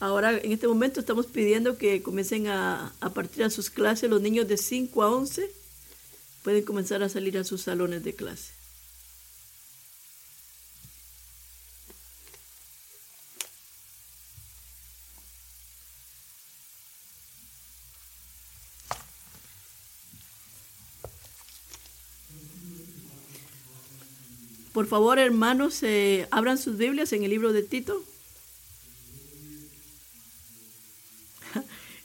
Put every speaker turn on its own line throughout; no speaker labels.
Ahora, en este momento estamos pidiendo que comiencen a, partir a sus clases los niños de 5 a 11 pueden comenzar a salir a sus salones de clase. Por favor, hermanos, eh, abran sus Biblias en el libro de Tito.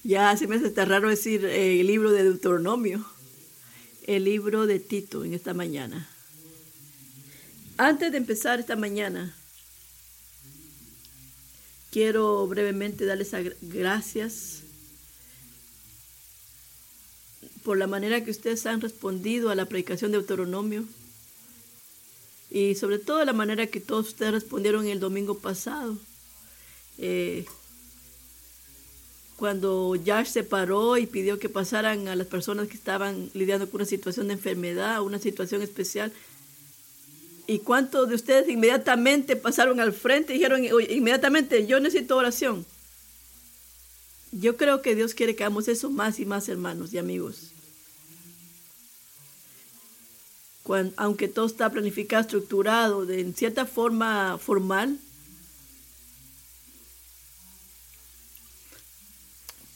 Ya se me hace tan raro decir eh, el libro de Deuteronomio. El libro de Tito en esta mañana. Antes de empezar esta mañana, quiero brevemente darles gracias por la manera que ustedes han respondido a la predicación de Deuteronomio y sobre todo la manera que todos ustedes respondieron el domingo pasado. Eh, cuando Josh se paró y pidió que pasaran a las personas que estaban lidiando con una situación de enfermedad, una situación especial. ¿Y cuántos de ustedes inmediatamente pasaron al frente y dijeron inmediatamente, yo necesito oración? Yo creo que Dios quiere que hagamos eso más y más, hermanos y amigos aunque todo está planificado, estructurado, de, en cierta forma formal,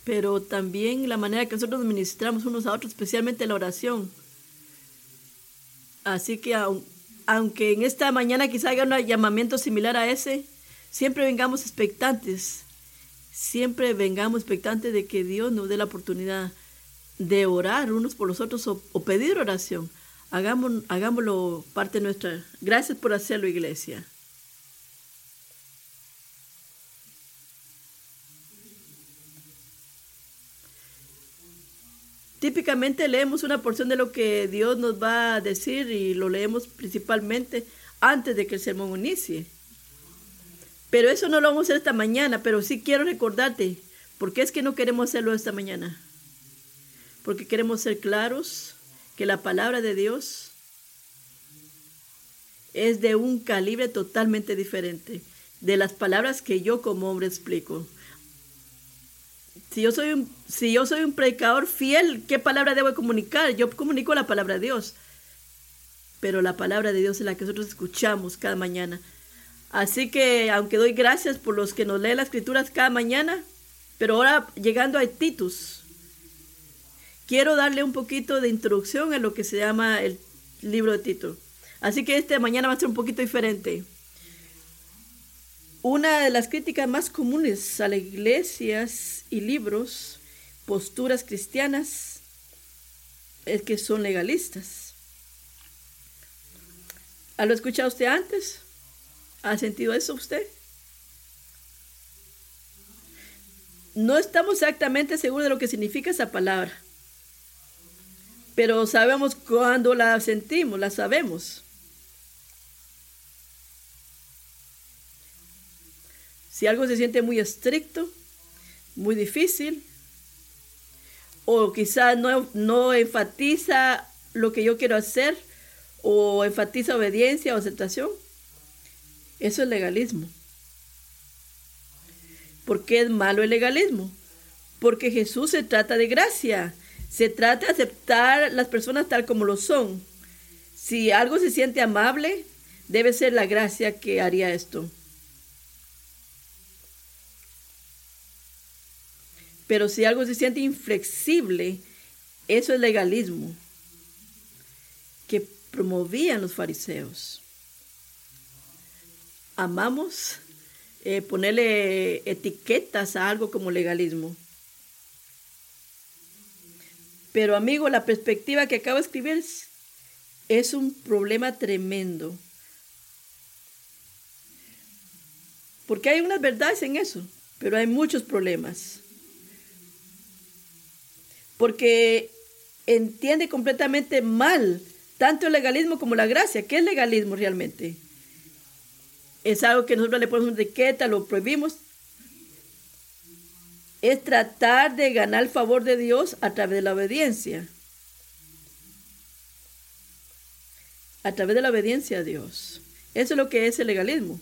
pero también la manera que nosotros ministramos unos a otros, especialmente la oración. Así que aunque en esta mañana quizá haya un llamamiento similar a ese, siempre vengamos expectantes, siempre vengamos expectantes de que Dios nos dé la oportunidad de orar unos por los otros o pedir oración hagámoslo parte nuestra. Gracias por hacerlo, iglesia. Típicamente leemos una porción de lo que Dios nos va a decir y lo leemos principalmente antes de que el sermón inicie. Pero eso no lo vamos a hacer esta mañana, pero sí quiero recordarte, ¿por qué es que no queremos hacerlo esta mañana? Porque queremos ser claros, que la palabra de Dios es de un calibre totalmente diferente de las palabras que yo como hombre explico. Si yo soy un, si yo soy un predicador fiel, ¿qué palabra debo comunicar? Yo comunico la palabra de Dios. Pero la palabra de Dios es la que nosotros escuchamos cada mañana. Así que, aunque doy gracias por los que nos leen las escrituras cada mañana, pero ahora llegando a Titus, quiero darle un poquito de introducción a lo que se llama el libro de Tito. Así que este mañana va a ser un poquito diferente. Una de las críticas más comunes a las iglesias y libros, posturas cristianas, es que son legalistas. ¿Ha escuchado usted antes? ¿Ha sentido eso usted? No estamos exactamente seguros de lo que significa esa palabra pero sabemos cuando la sentimos, la sabemos. Si algo se siente muy estricto, muy difícil, o quizás no, no enfatiza lo que yo quiero hacer, o enfatiza obediencia o aceptación, eso es legalismo. ¿Por qué es malo el legalismo? Porque Jesús se trata de gracia. Se trata de aceptar las personas tal como lo son. Si algo se siente amable, debe ser la gracia que haría esto. Pero si algo se siente inflexible, eso es legalismo que promovían los fariseos. Amamos eh, ponerle etiquetas a algo como legalismo. Pero amigo, la perspectiva que acabo de escribir es, un problema tremendo. Porque hay unas verdades en eso, pero hay muchos problemas. Porque entiende completamente mal tanto el legalismo como la gracia. ¿Qué es legalismo realmente? Es algo que nosotros le ponemos etiqueta, lo prohibimos, es tratar de ganar el favor de Dios a través de la obediencia. A través de la obediencia a Dios. Eso es lo que es el legalismo.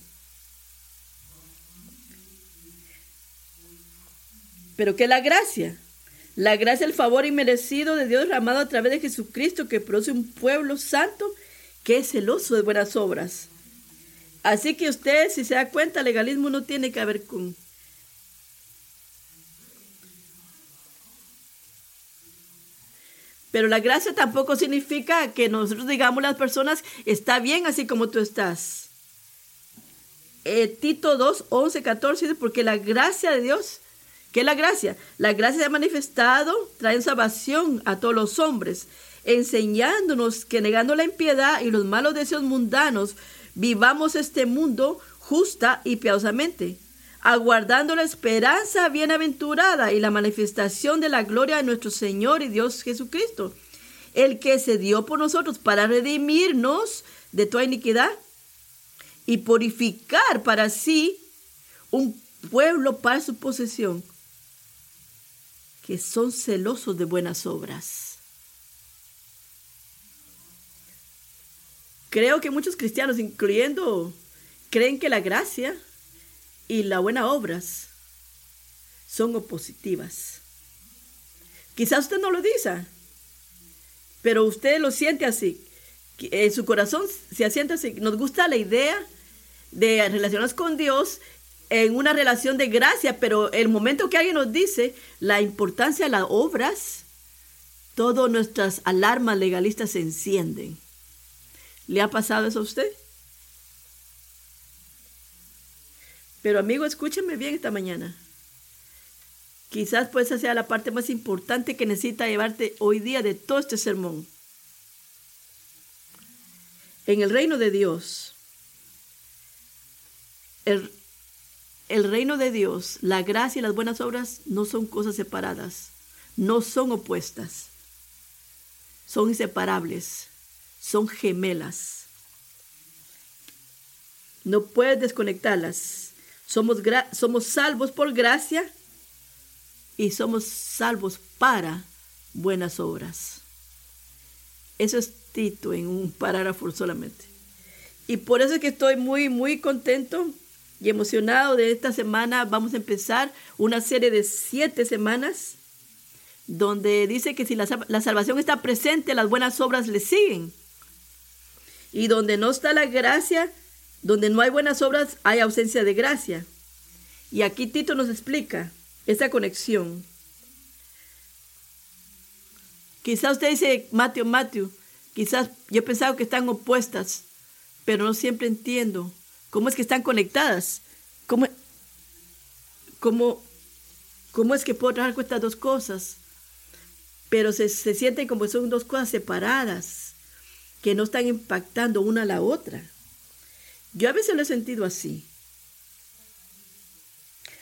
Pero ¿qué es la gracia? La gracia, el favor inmerecido de Dios derramado a través de Jesucristo que produce un pueblo santo que es celoso de buenas obras. Así que usted, si se da cuenta, legalismo no tiene que ver con... Pero la gracia tampoco significa que nosotros digamos a las personas, está bien así como tú estás. Eh, Tito 2, 11, 14 dice, porque la gracia de Dios ¿Qué es la gracia? La gracia se ha manifestado, trae salvación a todos los hombres, enseñándonos que negando la impiedad y los malos deseos mundanos, vivamos este mundo justa y piadosamente, aguardando la esperanza bienaventurada y la manifestación de la gloria de nuestro Señor y Dios Jesucristo, el que se dio por nosotros para redimirnos de toda iniquidad y purificar para sí un pueblo para su posesión que son celosos de buenas obras. Creo que muchos cristianos, incluyendo, creen que la gracia y las buenas obras son opositivas. Quizás usted no lo dice, pero usted lo siente así. En su corazón se asienta así. Nos gusta la idea de relacionarnos con Dios en una relación de gracia, pero el momento que alguien nos dice la importancia de las obras, todas nuestras alarmas legalistas se encienden. ¿Le ha pasado eso a usted? Pero amigo, escúcheme bien esta mañana. Quizás pues esa sea la parte más importante que necesita llevarte hoy día de todo este sermón. En el reino de Dios, el, el reino de Dios, la gracia y las buenas obras no son cosas separadas, no son opuestas, son inseparables, son gemelas. No puedes desconectarlas. Somos, salvos por gracia y somos salvos para buenas obras. Eso es Tito en un parágrafo solamente. Y por eso es que estoy muy, muy contento y emocionado de esta semana. Vamos a empezar una serie de siete semanas donde dice que si la, salvación está presente, las buenas obras le siguen. Y donde no está la gracia, donde no hay buenas obras, hay ausencia de gracia. Y aquí Tito nos explica esa conexión. Quizás usted dice, Mateo, Mateo, quizás yo he pensado que están opuestas, pero no siempre entiendo ¿Cómo es que están conectadas? ¿Cómo, cómo, cómo es que puedo trabajar con estas dos cosas? Pero se, se sienten como son dos cosas separadas, que no están impactando una a la otra. Yo a veces lo he sentido así.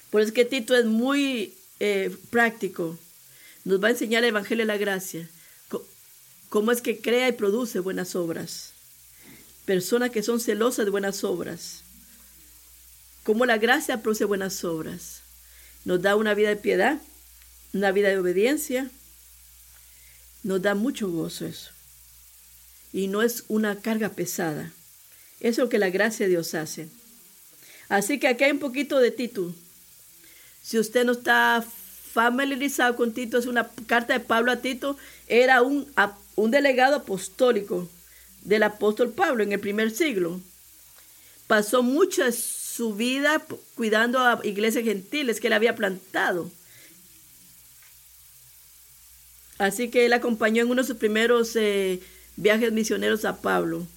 Por eso es que Tito es muy eh, práctico. Nos va a enseñar el Evangelio de la Gracia. Cómo es que crea y produce buenas obras personas que son celosas de buenas obras. Como la gracia produce buenas obras. Nos da una vida de piedad, una vida de obediencia. Nos da mucho gozo eso. Y no es una carga pesada. Eso es lo que la gracia de Dios hace. Así que aquí hay un poquito de Tito. Si usted no está familiarizado con Tito, es una carta de Pablo a Tito. Era un, un delegado apostólico del apóstol Pablo en el primer siglo. Pasó mucha su vida cuidando a iglesias gentiles que él había plantado. Así que él acompañó en uno de sus primeros eh, viajes misioneros a Pablo.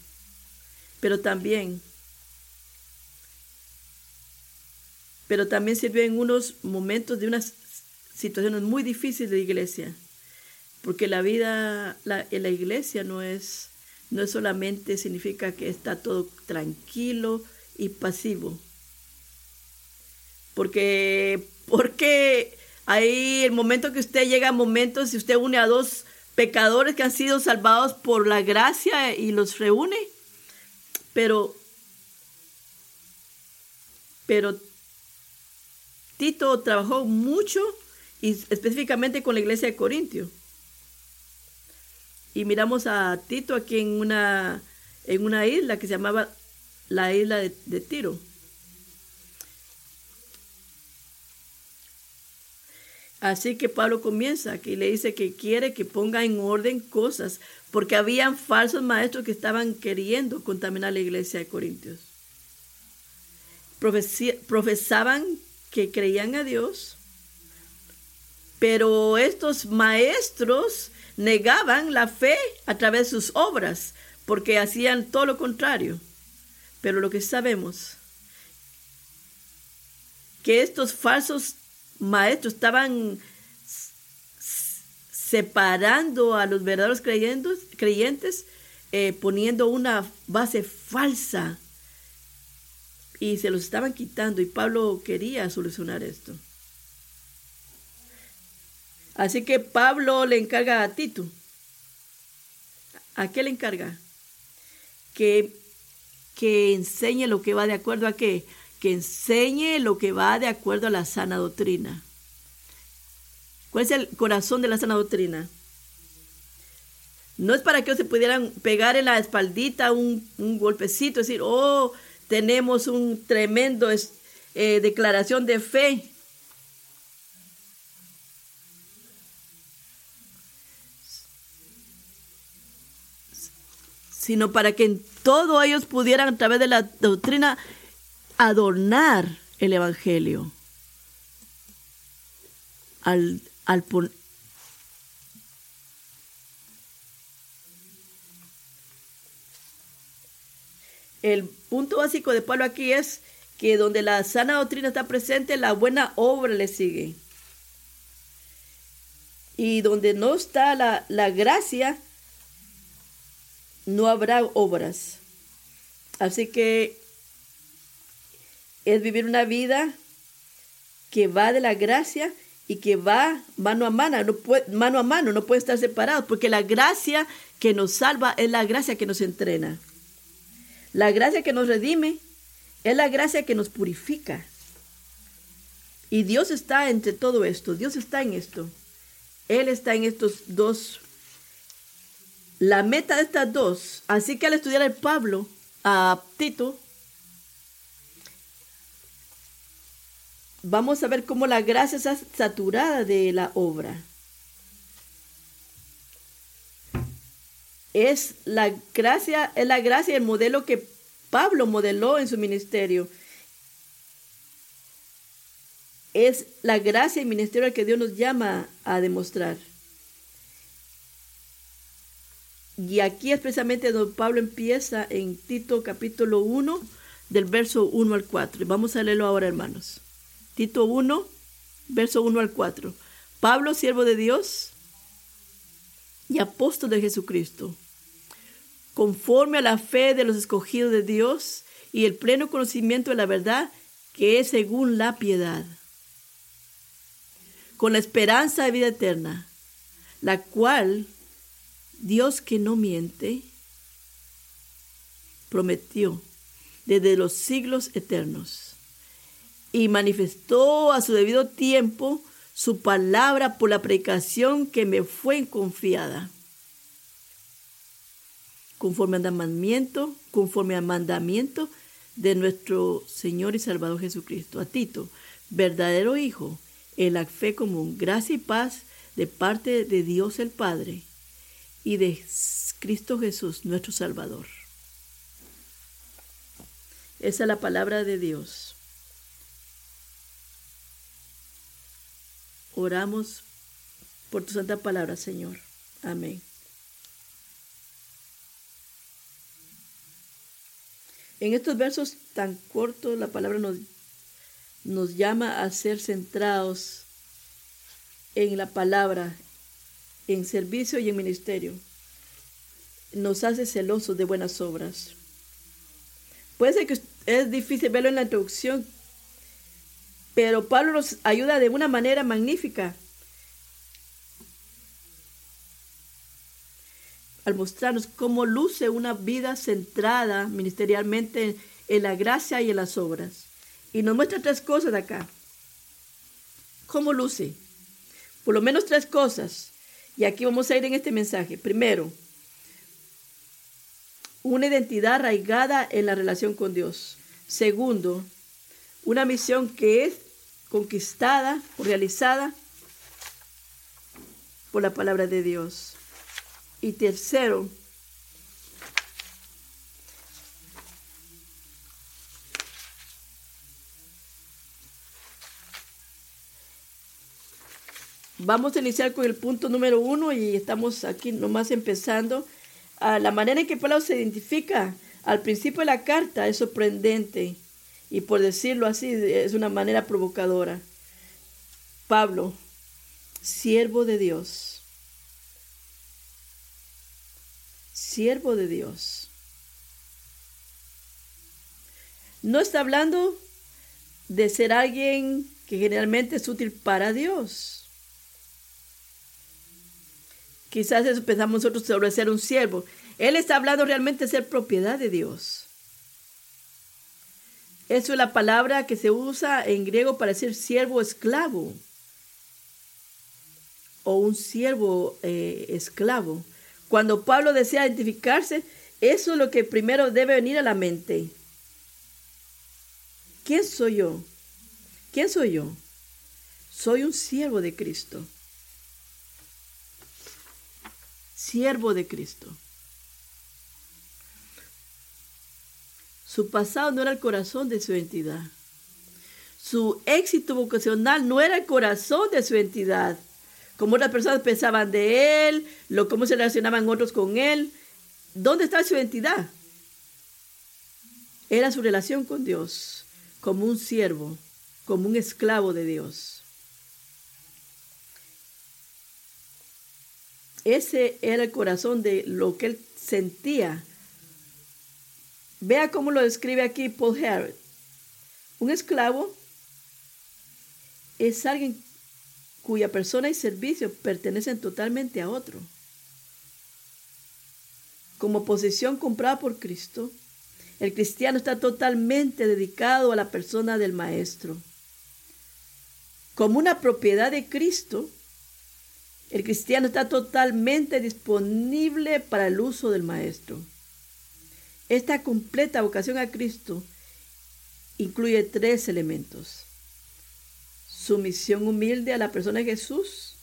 Pero también, pero también sirvió en unos momentos de unas situaciones muy difíciles de iglesia. Porque la vida en la iglesia no es no solamente significa que está todo tranquilo y pasivo. Porque, porque ahí el momento que usted llega a momentos, si usted une a dos pecadores que han sido salvados por la gracia y los reúne, pero, pero Tito trabajó mucho y específicamente con la iglesia de Corintio. Y miramos a Tito aquí en una, en una isla que se llamaba la isla de, Tiro. Así que Pablo comienza aquí y le dice que quiere que ponga en orden cosas, porque habían falsos maestros que estaban queriendo contaminar la iglesia de Corintios. profesaban que creían a Dios, pero estos maestros negaban la fe a través de sus obras, porque hacían todo lo contrario. Pero lo que sabemos, que estos falsos maestros estaban separando a los verdaderos creyentes, creyentes eh, poniendo una base falsa y se los estaban quitando y Pablo quería solucionar esto. Así que Pablo le encarga a Tito. ¿A qué le encarga? Que, que enseñe lo que va de acuerdo a qué? Que enseñe lo que va de acuerdo a la sana doctrina. ¿Cuál es el corazón de la sana doctrina? No es para que se pudieran pegar en la espaldita un, golpecito, decir, oh, tenemos un tremendo eh, declaración de fe. Sino para que en todo ellos pudieran a través de la doctrina adornar el Evangelio. Al, al el punto básico de Pablo aquí es que donde la sana doctrina está presente, la buena obra le sigue. Y donde no está la, la gracia, no habrá obras. Así que es vivir una vida que va de la gracia y que va mano a mano, no puede, mano a mano, no puede estar separado, porque la gracia que nos salva es la gracia que nos entrena. La gracia que nos redime es la gracia que nos purifica. Y Dios está entre todo esto, Dios está en esto. Él está en estos dos la meta de estas dos, así que al estudiar el Pablo a Tito, vamos a ver cómo la gracia está saturada de la obra. Es la gracia, es la gracia el modelo que Pablo modeló en su ministerio. Es la gracia y ministerio que Dios nos llama a demostrar. Y aquí es donde Pablo empieza en Tito capítulo 1, del verso 1 al 4. Vamos a leerlo ahora, hermanos. Tito 1, verso 1 al 4. Pablo, siervo de Dios y apóstol de Jesucristo, conforme a la fe de los escogidos de Dios y el pleno conocimiento de la verdad que es según la piedad, con la esperanza de vida eterna, la cual Dios que no miente, prometió desde los siglos eternos y manifestó a su debido tiempo su palabra por la predicación que me fue confiada. Conforme al mandamiento, conforme al mandamiento de nuestro Señor y Salvador Jesucristo. A Tito, verdadero Hijo, en la fe común, gracia y paz de parte de Dios el Padre y de Cristo Jesús, nuestro Salvador. Esa es la palabra de Dios. Oramos por tu santa palabra, Señor. Amén. En estos versos tan cortos, la palabra nos, nos llama a ser centrados en la palabra, en servicio y en ministerio. Nos hace celosos de buenas obras. Puede ser que es difícil verlo en la introducción, pero Pablo nos ayuda de una manera magnífica al mostrarnos cómo luce una vida centrada ministerialmente en la gracia y en las obras. Y nos muestra tres cosas acá. ¿Cómo luce? Por lo menos tres cosas. Y aquí vamos a ir en este mensaje. Primero, una identidad arraigada en la relación con Dios. Segundo, una misión que es conquistada o realizada por la palabra de Dios. Y tercero, Vamos a iniciar con el punto número uno y estamos aquí nomás empezando. Ah, la manera en que Pablo se identifica al principio de la carta es sorprendente y por decirlo así es una manera provocadora. Pablo, siervo de Dios, siervo de Dios. No está hablando de ser alguien que generalmente es útil para Dios Quizás eso pensamos nosotros sobre ser un siervo. Él está hablando realmente de ser propiedad de Dios. Eso es la palabra que se usa en griego para decir siervo esclavo. O un siervo eh, esclavo. Cuando Pablo desea identificarse, eso es lo que primero debe venir a la mente. ¿Quién soy yo? ¿Quién soy yo? Soy un siervo de Cristo. Siervo de Cristo. Su pasado no era el corazón de su entidad. Su éxito vocacional no era el corazón de su entidad. Como otras personas pensaban de él, lo, cómo se relacionaban otros con él. ¿Dónde está su entidad? Era su relación con Dios, como un siervo, como un esclavo de Dios. Ese era el corazón de lo que él sentía. Vea cómo lo describe aquí Paul Harris. Un esclavo es alguien cuya persona y servicio pertenecen totalmente a otro. Como posesión comprada por Cristo, el cristiano está totalmente dedicado a la persona del Maestro. Como una propiedad de Cristo, el cristiano está totalmente disponible para el uso del Maestro. Esta completa vocación a Cristo incluye tres elementos. Sumisión humilde a la persona de Jesús,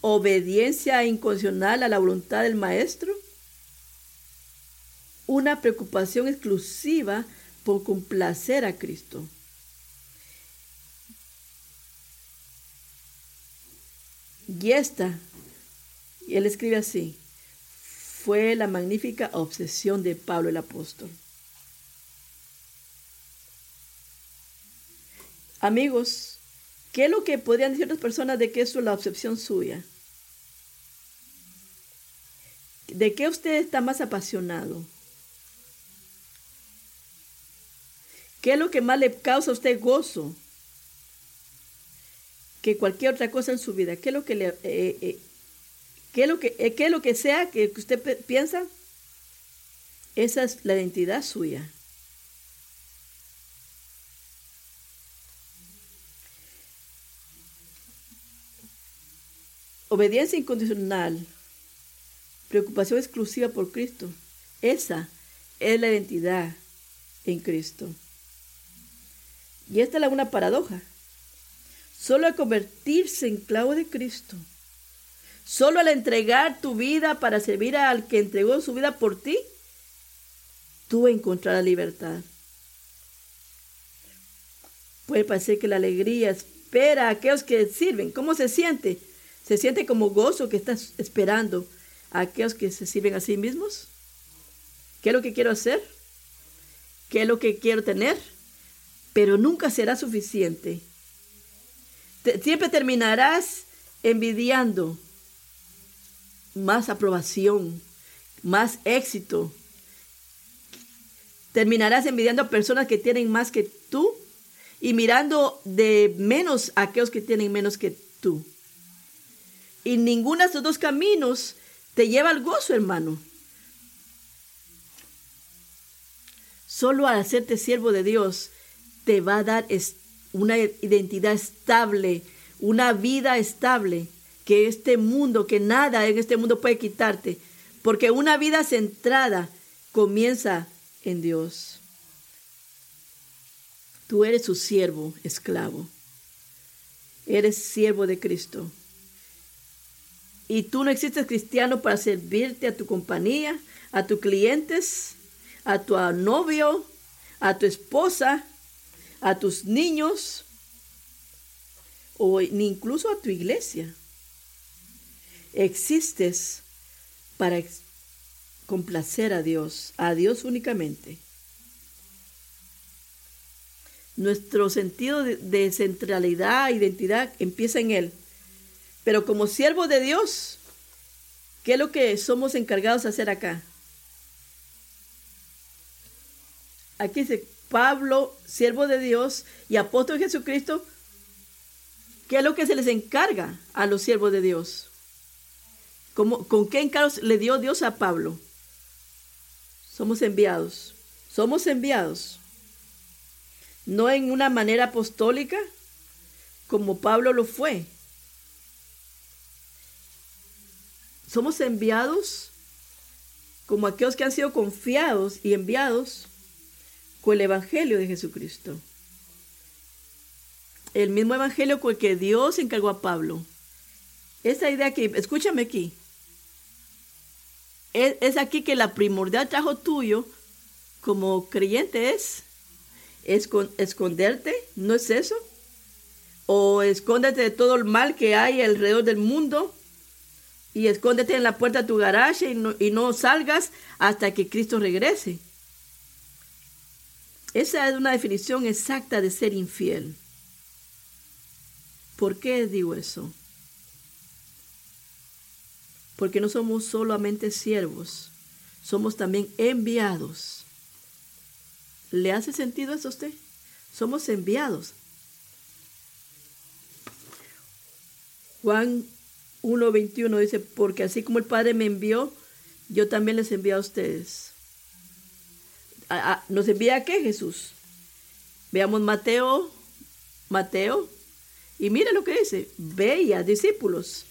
obediencia incondicional a la voluntad del Maestro, una preocupación exclusiva por complacer a Cristo. Y esta, y él escribe así, fue la magnífica obsesión de Pablo el apóstol. Amigos, ¿qué es lo que podrían decir otras personas de que es la obsesión suya? ¿De qué usted está más apasionado? ¿Qué es lo que más le causa a usted gozo? Que cualquier otra cosa en su vida. ¿Qué es lo que eh, eh, es lo que, eh, qué es lo que sea que usted piensa? Esa es la identidad suya. Obediencia incondicional, preocupación exclusiva por Cristo. Esa es la identidad en Cristo. Y esta es una paradoja. Solo al convertirse en clavo de Cristo, solo al entregar tu vida para servir al que entregó su vida por ti, tú encontrarás libertad. Puede parecer que la alegría espera a aquellos que sirven. ¿Cómo se siente? ¿Se siente como gozo que estás esperando a aquellos que se sirven a sí mismos? ¿Qué es lo que quiero hacer? ¿Qué es lo que quiero tener? Pero nunca será suficiente siempre terminarás envidiando más aprobación, más éxito. Terminarás envidiando a personas que tienen más que tú y mirando de menos a aquellos que tienen menos que tú. Y ninguno de estos dos caminos te lleva al gozo, hermano. Solo al hacerte siervo de Dios te va a dar una identidad estable, una vida estable, que este mundo, que nada en este mundo puede quitarte, porque una vida centrada comienza en Dios. Tú eres su siervo, esclavo. Eres siervo de Cristo. Y tú no existes cristiano para servirte a tu compañía, a tus clientes, a tu novio, a tu esposa, a tus niños o ni incluso a tu iglesia. Existes para complacer a Dios, a Dios únicamente. Nuestro sentido de, centralidad, identidad, empieza en Él. Pero como siervo de Dios, ¿qué es lo que somos encargados de hacer acá? Aquí dice Pablo, siervo de Dios y apóstol de Jesucristo, ¿qué es lo que se les encarga a los siervos de Dios? ¿Con qué encargos le dio Dios a Pablo? Somos enviados. Somos enviados. No en una manera apostólica como Pablo lo fue. Somos enviados como aquellos que han sido confiados y enviados con el Evangelio de Jesucristo. El mismo Evangelio con el que Dios encargó a Pablo. Esa idea que, escúchame aquí, es, aquí que la primordial trabajo tuyo como creyente es, esconderte, ¿no es eso? O escóndete de todo el mal que hay alrededor del mundo y escóndete en la puerta de tu garaje y no, y no salgas hasta que Cristo regrese. Esa es una definición exacta de ser infiel. ¿Por qué digo eso? porque no somos solamente siervos, somos también enviados. ¿Le hace sentido eso a usted? Somos enviados. Juan 1.21 dice, porque así como el Padre me envió, yo también les envío a ustedes. ¿Nos envía a qué Jesús? Veamos Mateo, Mateo, y mire lo que dice, ve discípulos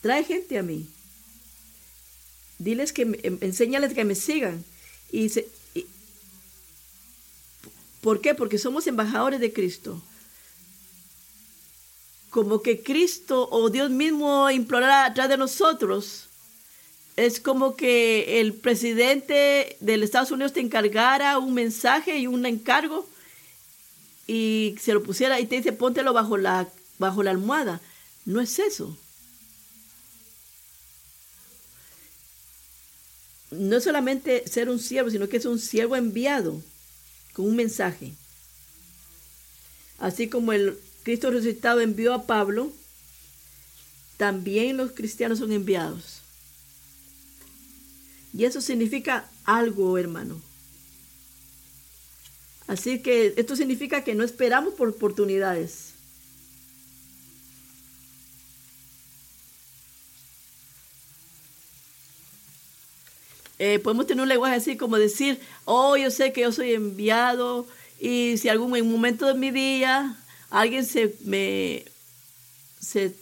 Trae gente a mí. Diles que, em, enséñales que me sigan. Y, ¿Por qué? Porque somos embajadores de Cristo. Como que Cristo o Dios mismo implorara atrás de nosotros. Es como que el presidente del Estados Unidos te encargara un mensaje y un encargo y se lo pusiera y te dice póntelo bajo la, bajo la almohada. No es eso. no solamente ser un siervo, sino que es un siervo enviado con un mensaje. Así como el Cristo resucitado envió a Pablo, también los cristianos son enviados. Y eso significa algo, hermano. Así que esto significa que no esperamos por oportunidades. Eh, podemos tener un lenguaje así como decir, oh, yo sé que yo soy enviado y si algún momento de mi día alguien se me se,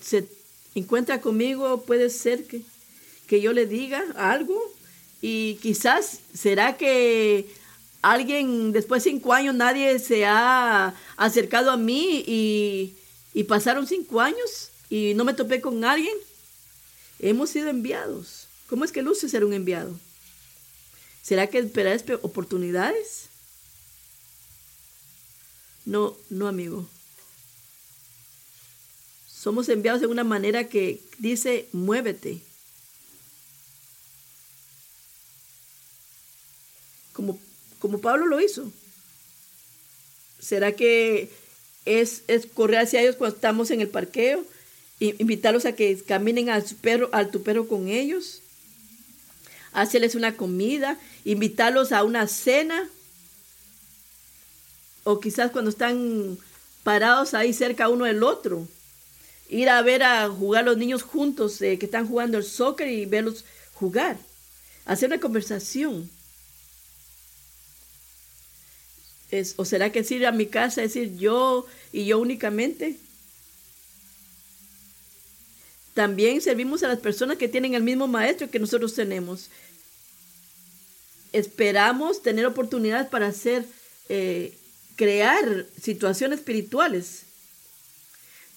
encuentra conmigo, puede ser que, que yo le diga algo y quizás será que alguien después de cinco años nadie se ha acercado a mí y, y pasaron cinco años y no me topé con alguien. Hemos sido enviados. ¿Cómo es que luce ser un enviado? ¿Será que esperas oportunidades? No, no, amigo. Somos enviados de una manera que dice, muévete. Como, Pablo lo hizo. ¿Será que es, correr hacia ellos cuando estamos en el parqueo? Invitarlos a que caminen al, perro, tu perro con ellos hacerles una comida, invitarlos a una cena, o quizás cuando están parados ahí cerca uno del otro, ir a ver a jugar los niños juntos eh, que están jugando el soccer y verlos jugar, hacer una conversación. ¿O será que ir a mi casa, decir yo y yo únicamente? También servimos a las personas que tienen el mismo maestro que nosotros tenemos. Esperamos tener oportunidades para hacer, eh, crear situaciones espirituales.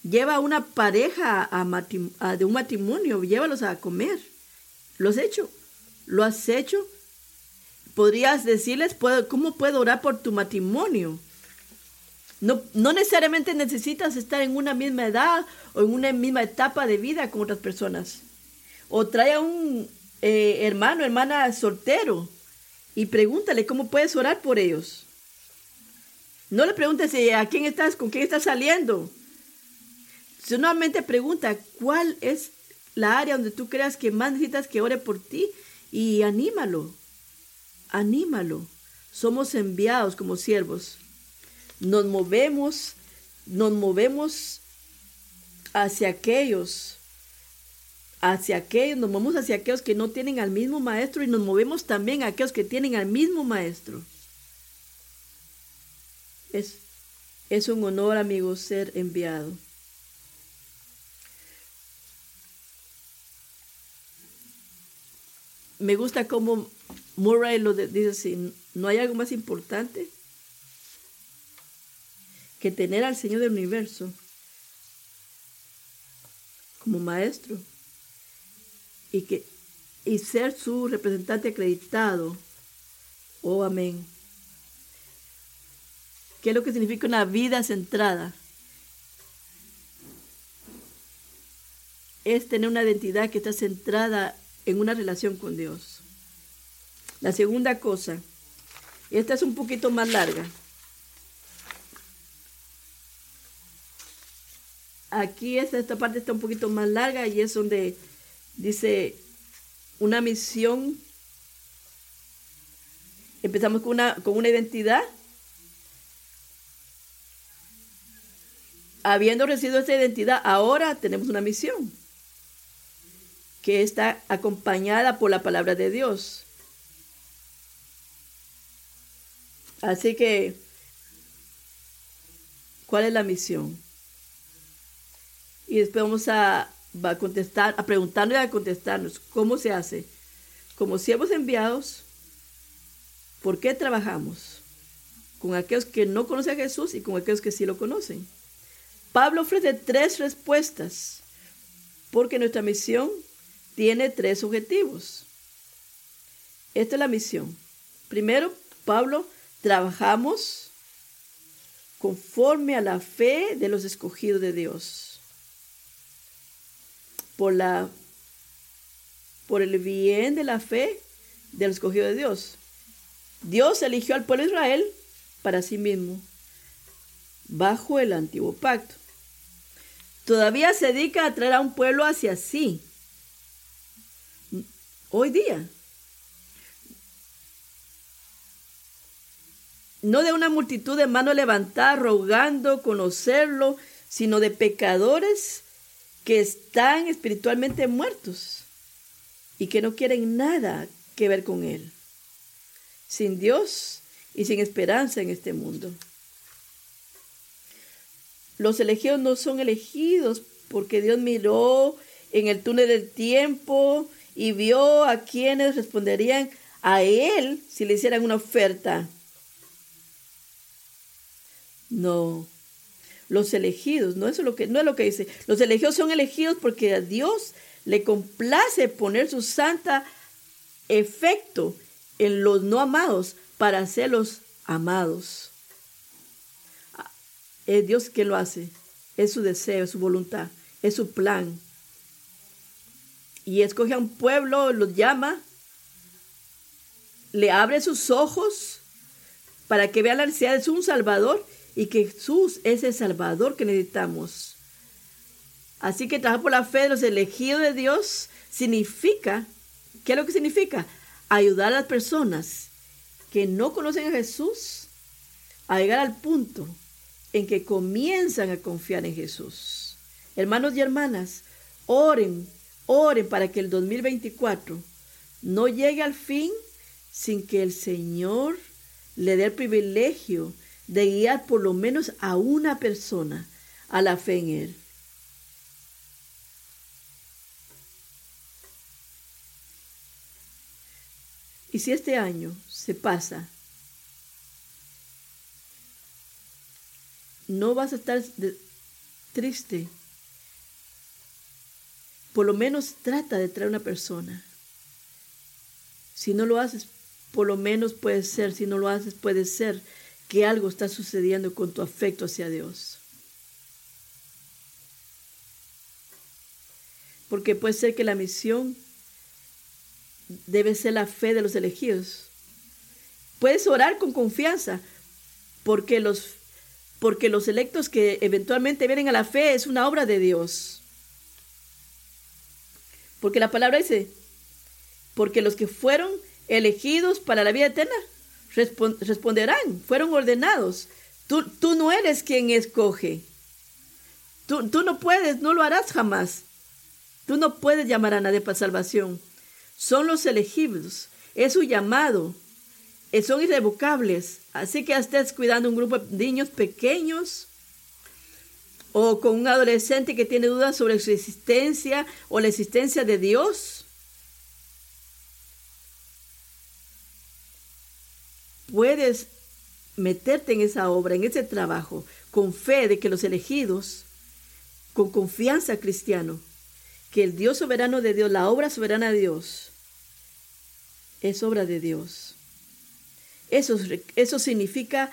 Lleva a una pareja de un matrimonio, llévalos a comer. ¿Lo has hecho? ¿Lo has hecho? Podrías decirles, ¿cómo puedo orar por tu matrimonio? No, no, necesariamente necesitas estar en una misma edad o en una misma etapa de vida con otras personas. O trae a un eh, hermano, hermana soltero y pregúntale cómo puedes orar por ellos. No le preguntes eh, a quién estás, con quién estás saliendo. Solamente pregunta cuál es la área donde tú creas que más necesitas que ore por ti y anímalo. Anímalo. Somos enviados como siervos nos movemos, nos movemos hacia aquellos, hacia aquellos, nos movemos hacia aquellos que no tienen al mismo maestro y nos movemos también a aquellos que tienen al mismo maestro. Es, es un honor, amigos, ser enviado. Me gusta cómo Murray lo dice así, no hay algo más importante que tener al Señor del universo como maestro y, que, y ser su representante acreditado. Oh, amén. ¿Qué es lo que significa una vida centrada? Es tener una identidad que está centrada en una relación con Dios. La segunda cosa, esta es un poquito más larga. aquí esta parte está un poquito más larga y es donde dice una misión. Empezamos con una, con una identidad. Habiendo recibido esta identidad, ahora tenemos una misión que está acompañada por la palabra de Dios. Así que, ¿cuál es la misión? y después vamos a, contestar, a preguntarle y a contestarnos cómo se hace. Como siervos enviados, ¿por qué trabajamos? Con aquellos que no conocen a Jesús y con aquellos que sí lo conocen. Pablo ofrece tres respuestas, porque nuestra misión tiene tres objetivos. Esta es la misión. Primero, Pablo, trabajamos conforme a la fe de los escogidos de Dios por, la, por el bien de la fe del escogido de Dios. Dios eligió al pueblo de Israel para sí mismo, bajo el antiguo pacto. Todavía se dedica a traer a un pueblo hacia sí. Hoy día. No de una multitud de manos levantadas rogando conocerlo, sino de pecadores que están espiritualmente muertos y que no quieren nada que ver con Él, sin Dios y sin esperanza en este mundo. Los elegidos no son elegidos porque Dios miró en el túnel del tiempo y vio a quienes responderían a Él si le hicieran una oferta. No, los elegidos, no, es lo que, no es lo que dice. Los elegidos son elegidos porque a Dios le complace poner su santa efecto en los no amados para hacerlos amados. Es Dios quien lo hace. Es su deseo, es su voluntad, es su plan. Y escoge a un pueblo, los llama, le abre sus ojos para que vea la necesidad de un Salvador y que Jesús es el Salvador que necesitamos. Así que trabajar por la fe de los elegidos de Dios significa, ¿qué es lo que significa? Ayudar a las personas que no conocen a Jesús a llegar al punto en que comienzan a confiar en Jesús. Hermanos y hermanas, oren, oren para que el 2024 no llegue al fin sin que el Señor le dé el privilegio de guiar por lo menos a una persona a la fe en Él. Y si este año se pasa, no vas a estar triste, por lo menos trata de traer una persona. Si no lo haces, por lo menos puede ser, si no lo haces, puede ser que algo está sucediendo con tu afecto hacia Dios. Porque puede ser que la misión debe ser la fe de los elegidos. Puedes orar con confianza, porque los, porque los electos que eventualmente vienen a la fe es una obra de Dios. Porque la palabra dice, porque los que fueron elegidos para la vida eterna responderán, fueron ordenados. Tú, tú, no eres quien escoge. Tú, tú no puedes, no lo harás jamás. Tú no puedes llamar a nadie para salvación. Son los elegidos. Es su llamado. Eh, son irrevocables. Así que estés cuidando un grupo de niños pequeños o con un adolescente que tiene dudas sobre su existencia o la existencia de Dios. Puedes meterte en esa obra, en ese trabajo, con fe de que los elegidos, con confianza cristiano, que el Dios soberano de Dios, la obra soberana de Dios, es obra de Dios. Eso, eso significa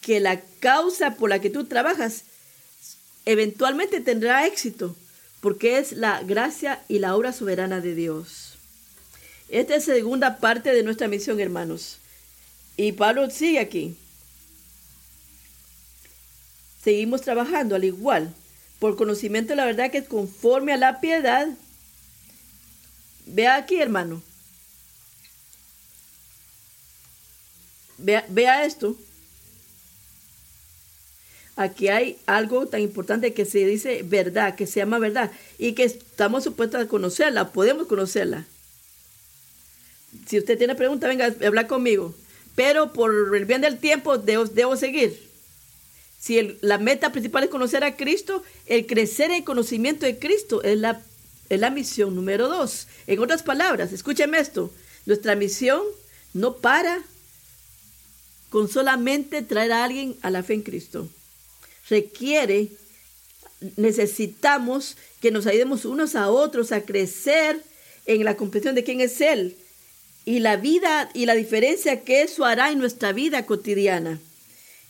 que la causa por la que tú trabajas eventualmente tendrá éxito, porque es la gracia y la obra soberana de Dios. Esta es la segunda parte de nuestra misión, hermanos. Y Pablo sigue aquí. Seguimos trabajando al igual, por conocimiento de la verdad que conforme a la piedad. Vea aquí, hermano. Vea, esto. Aquí hay algo tan importante que se dice verdad, que se llama verdad, y que estamos supuestos a conocerla, podemos conocerla. Si usted tiene pregunta, venga a hablar conmigo. Pero por el bien del tiempo debo, seguir. Si la meta principal es conocer a Cristo, el crecer en conocimiento de Cristo es la, es la misión número dos. En otras palabras, escúcheme esto, nuestra misión no para con solamente traer a alguien a la fe en Cristo. Requiere, necesitamos que nos ayudemos unos a otros a crecer en la comprensión de quién es Él y la vida y la diferencia que eso hará en nuestra vida cotidiana.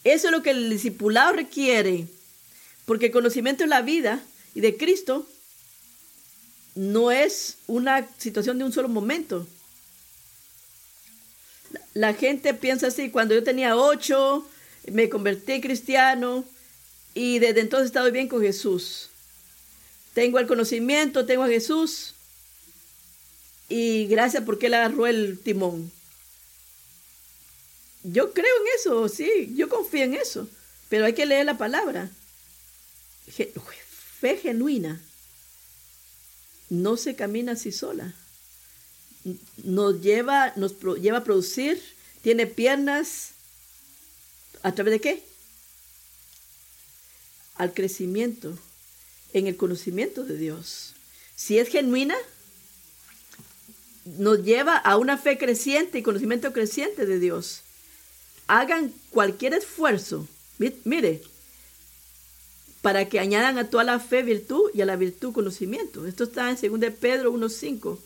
Eso es lo que el discipulado requiere, porque el conocimiento de la vida y de Cristo no es una situación de un solo momento la gente piensa así, cuando yo tenía ocho, me convertí en cristiano y desde entonces he estado bien con Jesús. Tengo el conocimiento, tengo a Jesús y gracias porque Él agarró el timón. Yo creo en eso, sí, yo confío en eso, pero hay que leer la palabra. Fe genuina no se camina así sola nos lleva, nos lleva a producir, tiene piernas, ¿a través de qué? Al crecimiento, en el conocimiento de Dios. Si es genuina, nos lleva a una fe creciente y conocimiento creciente de Dios. Hagan cualquier esfuerzo, mire, para que añadan a toda la fe virtud y a la virtud conocimiento. Esto está en 2 Pedro 1.5.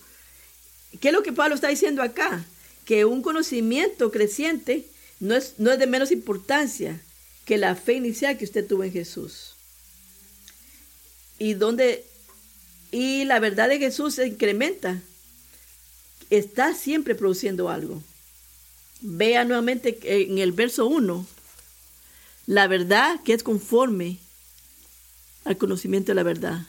¿Qué es lo que Pablo está diciendo acá? Que un conocimiento creciente no es, no es de menos importancia que la fe inicial que usted tuvo en Jesús. Y donde y la verdad de Jesús se incrementa. Está siempre produciendo algo. Vea nuevamente en el verso 1, la verdad que es conforme al conocimiento de la verdad.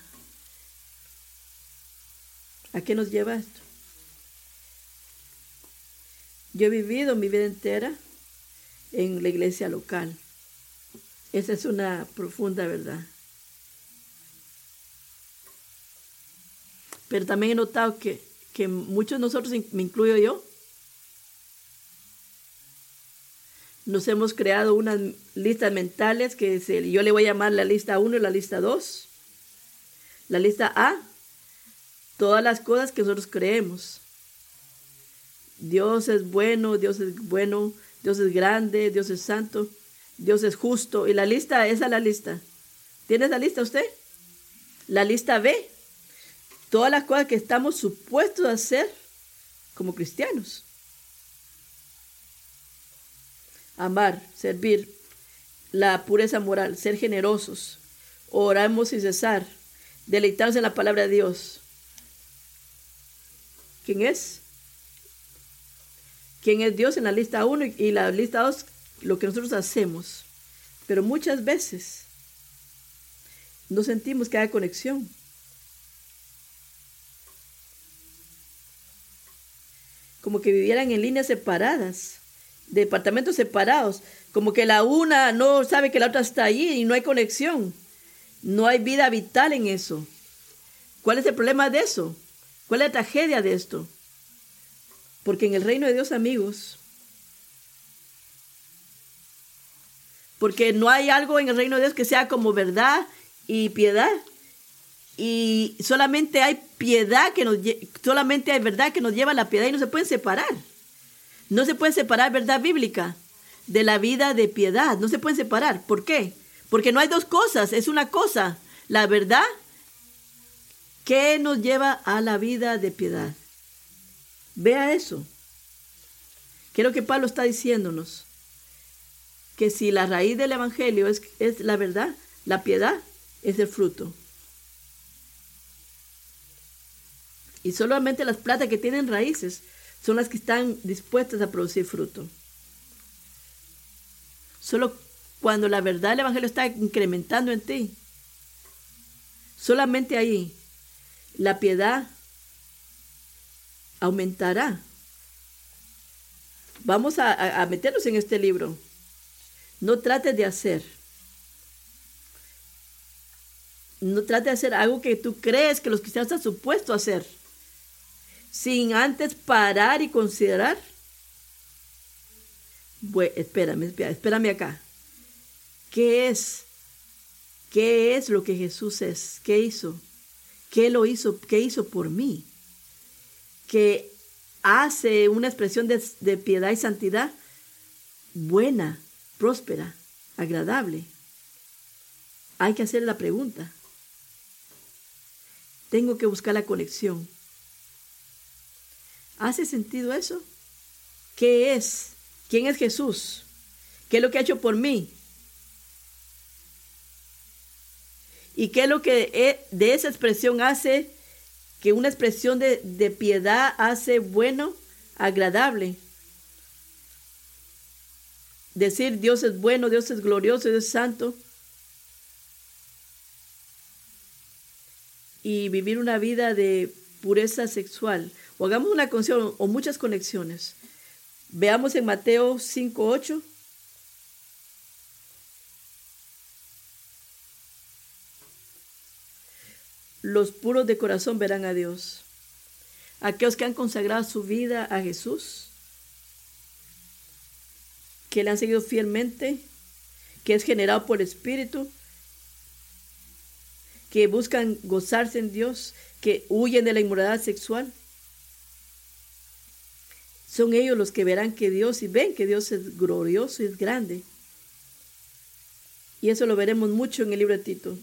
¿A qué nos lleva esto? Yo he vivido mi vida entera en la iglesia local. Esa es una profunda verdad. Pero también he notado que, muchos de nosotros, me incluyo yo, nos hemos creado unas listas mentales que yo le voy a llamar la lista 1 y la lista 2. La lista A, todas las cosas que nosotros creemos. Dios es bueno, Dios es bueno, Dios es grande, Dios es santo, Dios es justo. Y la lista, esa es la lista. ¿Tiene la lista usted? La lista B. Todas las cosas que estamos supuestos a hacer como cristianos. Amar, servir, la pureza moral, ser generosos, oramos sin cesar, deleitarnos en la palabra de Dios. ¿Quién es? ¿Quién es Dios en la lista 1 y la lista 2? Lo que nosotros hacemos. Pero muchas veces no sentimos que haya conexión. Como que vivieran en líneas separadas, departamentos separados, como que la una no sabe que la otra está allí y no hay conexión. No hay vida vital en eso. ¿Cuál es el problema de eso? ¿Cuál es la tragedia de esto? Porque en el reino de Dios, amigos, porque no hay algo en el reino de Dios que sea como verdad y piedad. Y solamente hay piedad que nos solamente hay verdad que nos lleva a la piedad y no se pueden separar. No se puede separar verdad bíblica de la vida de piedad. No se pueden separar. ¿Por qué? Porque no hay dos cosas, es una cosa. La verdad que nos lleva a la vida de piedad. Vea eso. ¿Qué es lo que Pablo está diciéndonos? que si la raíz del Evangelio es la verdad, la piedad es el fruto. Y solamente las plantas que tienen raíces son las que están dispuestas a producir fruto. Solo cuando la verdad del Evangelio está incrementando en ti, solamente ahí la piedad aumentará. Vamos a, meternos en este libro. No trate de hacer. No trate de hacer algo que tú crees que los cristianos están supuestos a hacer. Sin antes parar y considerar. Bueno, espérame, espérame acá. ¿Qué es? ¿Qué es lo que Jesús es? ¿Qué hizo? ¿Qué lo hizo? ¿Qué hizo por mí? Que hace una expresión de, de piedad y santidad buena, próspera, agradable. Hay que hacer la pregunta. Tengo que buscar la conexión. ¿Hace sentido eso? ¿Qué es? ¿Quién es Jesús? ¿Qué es lo que ha hecho por mí? ¿Y qué es lo que de esa expresión hace que una expresión de, de piedad hace bueno, agradable? decir Dios es bueno, Dios es glorioso, Dios es santo. Y vivir una vida de pureza sexual. Hagamos una conexión o muchas conexiones. Veamos en Mateo 5.8. Los puros de corazón verán a Dios. Aquellos que han consagrado su vida a Jesús que le han seguido fielmente, que es generado por el Espíritu, que buscan gozarse en Dios, que huyen de la inmoralidad sexual. Son ellos los que verán que Dios y ven que Dios es glorioso y es grande. Y eso lo veremos mucho en el libro de Tito.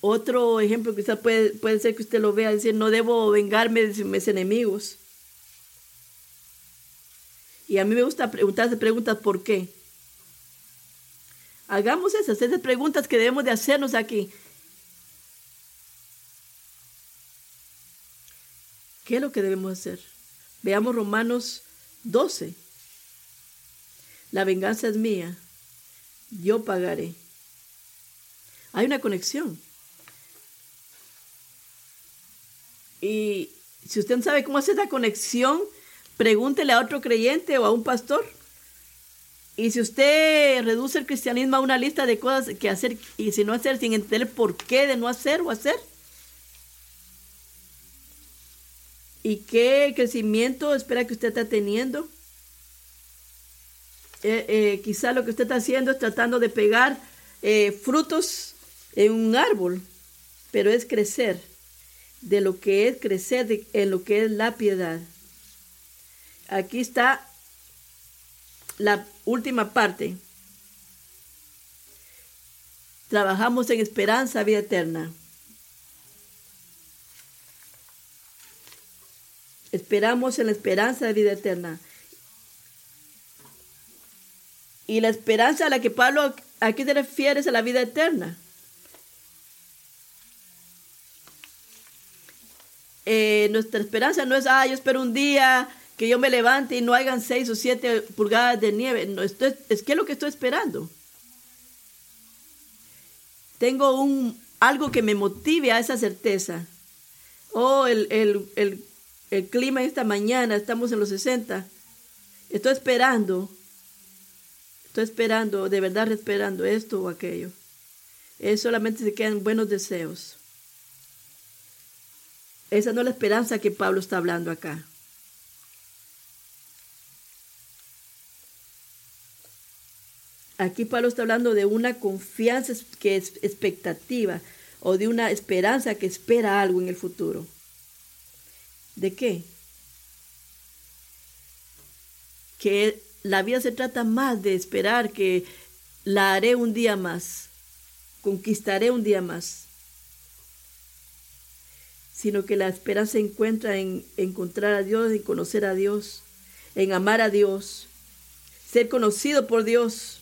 Otro ejemplo quizás puede, puede ser que usted lo vea, decir, no debo vengarme de mis enemigos. Y a mí me gusta preguntarse preguntas ¿por qué? Hagamos esas, esas preguntas que debemos de hacernos aquí. ¿Qué es lo que debemos hacer? Veamos Romanos 12. La venganza es mía, yo pagaré. Hay una conexión. Y si usted no sabe cómo hacer esa conexión, Pregúntele a otro creyente o a un pastor. Y si usted reduce el cristianismo a una lista de cosas que hacer y si no hacer sin entender por qué de no hacer o hacer. ¿Y qué crecimiento espera que usted está teniendo? Eh, eh, quizá lo que usted está haciendo es tratando de pegar eh, frutos en un árbol, pero es crecer de lo que es crecer en lo que es la piedad. Aquí está la última parte. Trabajamos en esperanza, vida eterna. Esperamos en la esperanza de vida eterna. Y la esperanza a la que Pablo aquí se refiere es a la vida eterna. Eh, nuestra esperanza no es, ah, yo espero un día que yo me levante y no hagan seis o siete pulgadas de nieve. No, esto es, es que es lo que estoy esperando. Tengo un, algo que me motive a esa certeza. Oh, el, el, el clima esta mañana, estamos en los 60. Estoy esperando, estoy esperando, de verdad esperando esto o aquello. Es solamente se quedan buenos deseos. Esa no es la esperanza que Pablo está hablando acá. Aquí Pablo está hablando de una confianza que es expectativa o de una esperanza que espera algo en el futuro. ¿De qué? Que la vida se trata más de esperar que la haré un día más, conquistaré un día más sino que la esperanza se encuentra en encontrar a Dios, en conocer a Dios, en amar a Dios, ser conocido por Dios.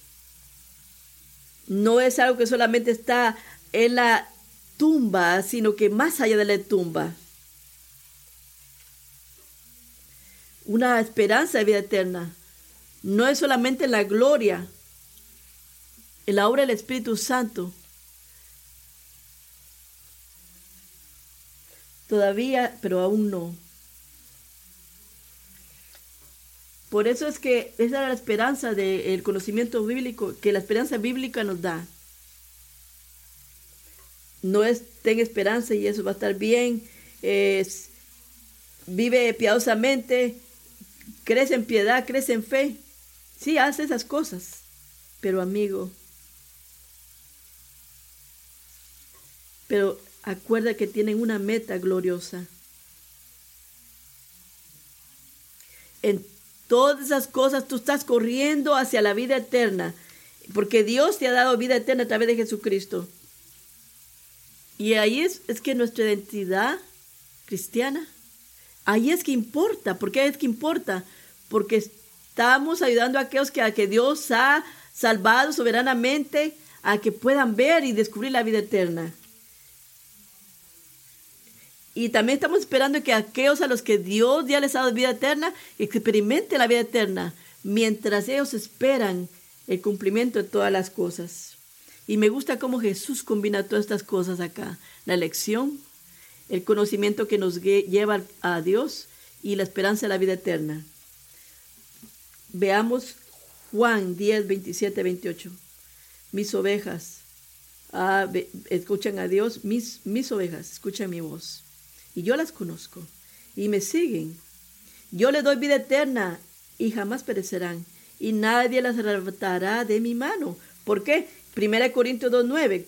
No es algo que solamente está en la tumba, sino que más allá de la tumba. Una esperanza de vida eterna. No es solamente en la gloria, en la obra del Espíritu Santo, Todavía, pero aún no. Por eso es que esa es la esperanza del conocimiento bíblico, que la esperanza bíblica nos da. No es ten esperanza y eso va a estar bien. Es, vive piadosamente, crece en piedad, crece en fe. Sí, hace esas cosas. Pero amigo, pero Acuerda que tienen una meta gloriosa. En todas esas cosas tú estás corriendo hacia la vida eterna, porque Dios te ha dado vida eterna a través de Jesucristo. Y ahí es, es que nuestra identidad cristiana, ahí es que importa. ¿Por qué es que importa? Porque estamos ayudando a aquellos que, a que Dios ha salvado soberanamente a que puedan ver y descubrir la vida eterna. Y también estamos esperando que aquellos a los que Dios ya les ha dado vida eterna experimenten la vida eterna mientras ellos esperan el cumplimiento de todas las cosas. Y me gusta cómo Jesús combina todas estas cosas acá. La elección, el conocimiento que nos lleva a Dios y la esperanza de la vida eterna. Veamos Juan 10, 27, 28. Mis ovejas ah, escuchan a Dios, mis, mis ovejas escuchan mi voz y yo las conozco y me siguen. Yo les doy vida eterna y jamás perecerán y nadie las arrebatará de mi mano. ¿Por qué? 1 Corintios 2.9.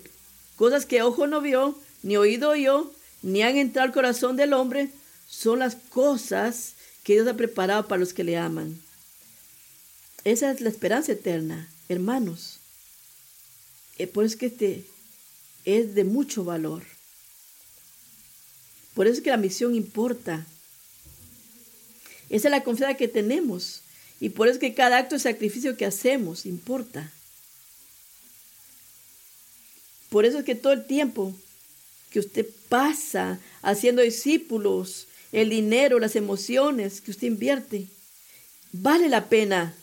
Cosas que ojo no vio, ni oído oyó, ni han entrado al corazón del hombre, son las cosas que Dios ha preparado para los que le aman. Esa es la esperanza eterna, hermanos. Eh, por eso es que este es de mucho valor. Por eso es que la misión importa. Esa es la confianza que tenemos. Y por eso es que cada acto de sacrificio que hacemos importa. Por eso es que todo el tiempo que usted pasa haciendo discípulos, el dinero, las emociones que usted invierte, vale la pena.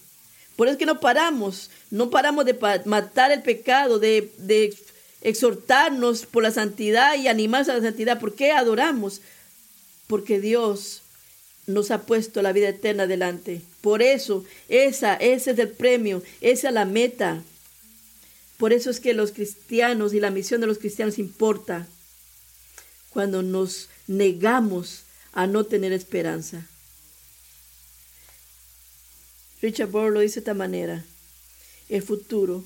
Por eso es que no paramos, no paramos de matar el pecado, de, de exhortarnos por la santidad y animarnos a la santidad. ¿Por qué adoramos? Porque Dios nos ha puesto la vida eterna delante. Por eso, esa, ese es el premio, esa es la meta. Por eso es que los cristianos y la misión de los cristianos importa cuando nos negamos a no tener esperanza. Richard Bohr lo dice de esta manera. El futuro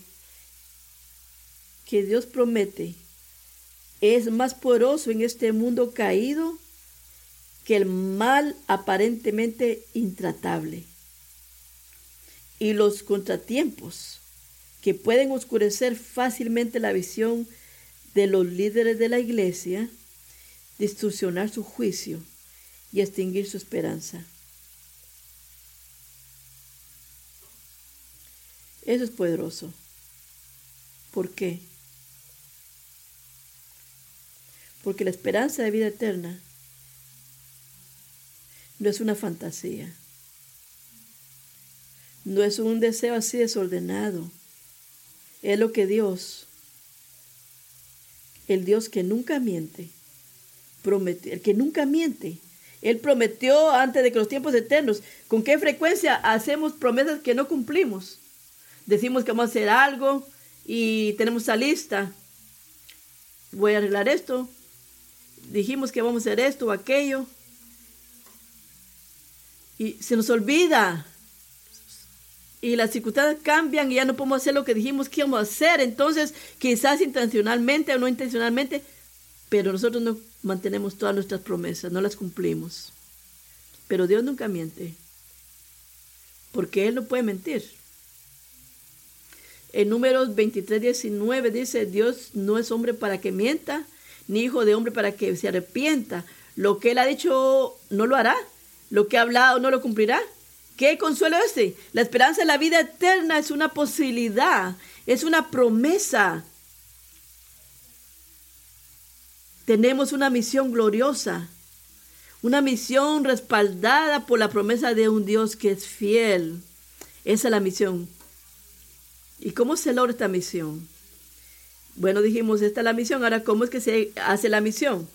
que Dios promete es más poderoso en este mundo caído que el mal aparentemente intratable. Y los contratiempos que pueden oscurecer fácilmente la visión de los líderes de la iglesia, distorsionar su juicio y extinguir su esperanza. Eso es poderoso. ¿Por qué? Porque la esperanza de vida eterna no es una fantasía. No es un deseo así desordenado. Es lo que Dios, el Dios que nunca miente, el que nunca miente, Él prometió antes de que los tiempos eternos, ¿con qué frecuencia hacemos promesas que no cumplimos? Decimos que vamos a hacer algo y tenemos esa lista. Voy a arreglar esto. Dijimos que vamos a hacer esto o aquello. Y se nos olvida y las circunstancias cambian y ya no podemos hacer lo que dijimos que íbamos a hacer. Entonces, quizás intencionalmente o no intencionalmente, pero nosotros no mantenemos todas nuestras promesas, no las cumplimos. Pero Dios nunca miente, porque Él no puede mentir. En números 23, 19 dice, Dios no es hombre para que mienta, ni hijo de hombre para que se arrepienta. Lo que Él ha dicho no lo hará, lo que ha hablado no lo cumplirá. ¿Qué consuelo es este? La esperanza de la vida eterna es una posibilidad, es una promesa. Tenemos una misión gloriosa, una misión respaldada por la promesa de un Dios que es fiel. Esa es la misión. ¿Y cómo se logra esta misión? Bueno, dijimos, esta es la misión. Ahora, ¿cómo es que se hace la misión?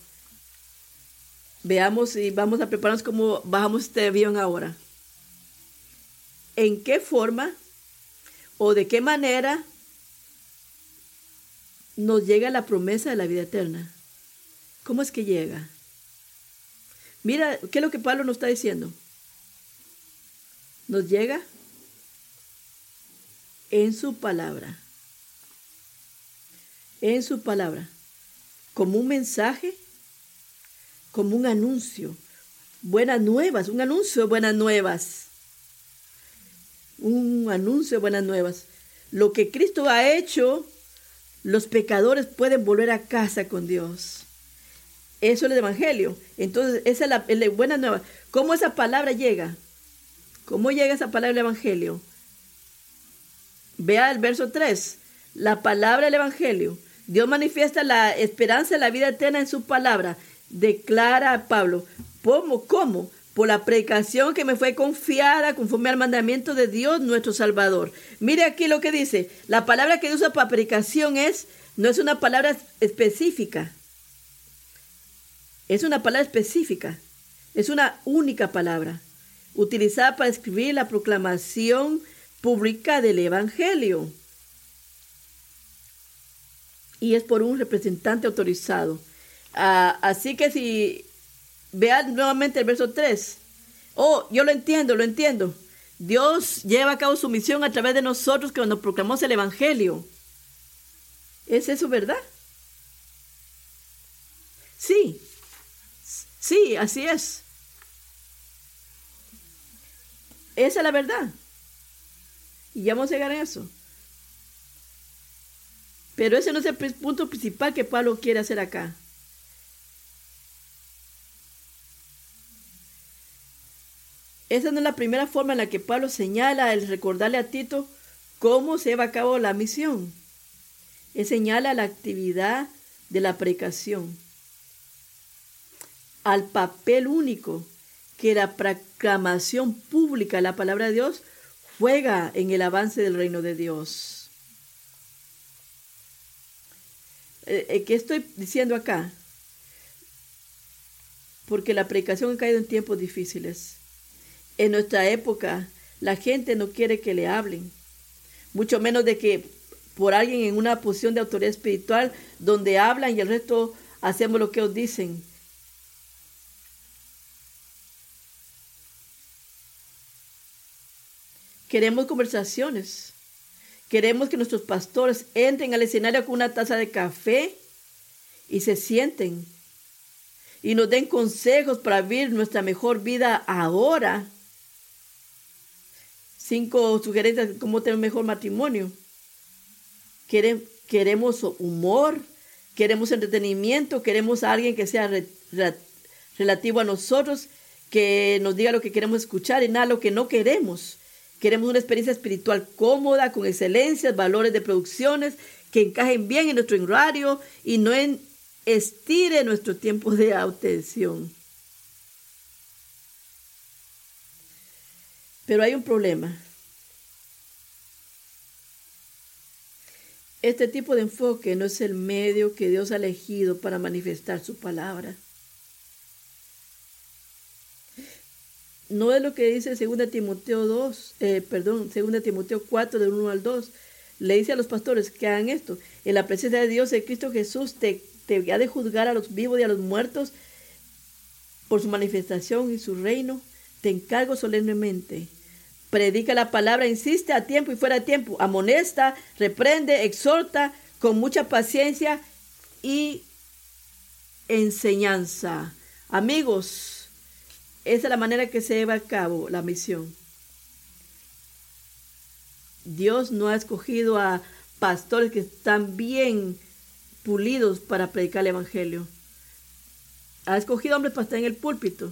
Veamos y vamos a prepararnos cómo bajamos este avión ahora en qué forma o de qué manera nos llega la promesa de la vida eterna. ¿Cómo es que llega? Mira, ¿qué es lo que Pablo nos está diciendo? Nos llega en su palabra. En su palabra. Como un mensaje, como un anuncio. Buenas nuevas, un anuncio de buenas nuevas un anuncio de buenas nuevas. Lo que Cristo ha hecho, los pecadores pueden volver a casa con Dios. Eso es el Evangelio. Entonces, esa es la, buena nueva. ¿Cómo esa palabra llega? ¿Cómo llega esa palabra del Evangelio? Vea el verso 3. La palabra del Evangelio. Dios manifiesta la esperanza de la vida eterna en su palabra. Declara a Pablo. ¿Cómo? ¿Cómo? por la predicación que me fue confiada conforme al mandamiento de Dios nuestro Salvador. Mire aquí lo que dice. La palabra que usa para predicación es, no es una palabra específica. Es una palabra específica. Es una única palabra utilizada para escribir la proclamación pública del Evangelio. Y es por un representante autorizado. Ah, así que si Vean nuevamente el verso 3. Oh, yo lo entiendo, lo entiendo. Dios lleva a cabo su misión a través de nosotros cuando proclamamos el Evangelio. ¿Es eso verdad? Sí, sí, así es. Esa es la verdad. Y ya vamos a llegar a eso. Pero ese no es el punto principal que Pablo quiere hacer acá. Esa no es la primera forma en la que Pablo señala el recordarle a Tito cómo se lleva a cabo la misión. Él señala la actividad de la predicación, al papel único que la proclamación pública de la palabra de Dios juega en el avance del reino de Dios. Eh, eh, ¿Qué estoy diciendo acá? Porque la predicación ha caído en tiempos difíciles. En nuestra época, la gente no quiere que le hablen, mucho menos de que por alguien en una posición de autoridad espiritual donde hablan y el resto hacemos lo que ellos dicen. Queremos conversaciones. Queremos que nuestros pastores entren al escenario con una taza de café y se sienten y nos den consejos para vivir nuestra mejor vida ahora cinco sugerencias de cómo tener un mejor matrimonio. queremos humor, queremos entretenimiento, queremos a alguien que sea relativo a nosotros, que nos diga lo que queremos escuchar y nada lo que no queremos. Queremos una experiencia espiritual cómoda, con excelencias, valores de producciones que encajen bien en nuestro horario y no estire nuestro tiempo de atención. Pero hay un problema. Este tipo de enfoque no es el medio que Dios ha elegido para manifestar su palabra. No es lo que dice 2 Timoteo 2, eh, perdón, 2 Timoteo 4 del 1 al 2. Le dice a los pastores que hagan esto. En la presencia de Dios, en Cristo Jesús, te, te ha de juzgar a los vivos y a los muertos por su manifestación y su reino. Te encargo solemnemente Predica la palabra, insiste a tiempo y fuera de tiempo, amonesta, reprende, exhorta con mucha paciencia y enseñanza. Amigos, esa es la manera que se lleva a cabo la misión. Dios no ha escogido a pastores que están bien pulidos para predicar el Evangelio. Ha escogido hombres para estar en el púlpito.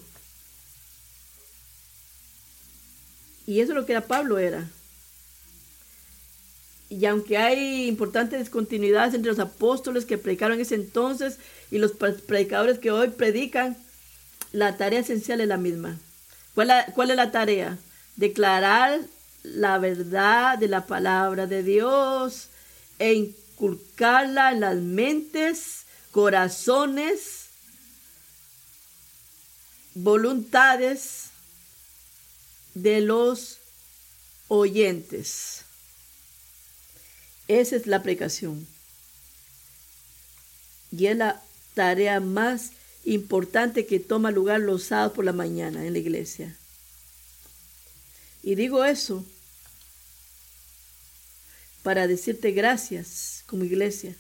Y eso es lo que era Pablo era. Y aunque hay importantes discontinuidades entre los apóstoles que predicaron en ese entonces y los predicadores que hoy predican, la tarea esencial es la misma. ¿Cuál, ¿Cuál, es la tarea? Declarar la verdad de la palabra de Dios e inculcarla en las mentes, corazones, voluntades de los oyentes. Esa es la aplicación. Y es la tarea más importante que toma lugar los sábados por la mañana en la iglesia. Y digo eso para decirte gracias como iglesia,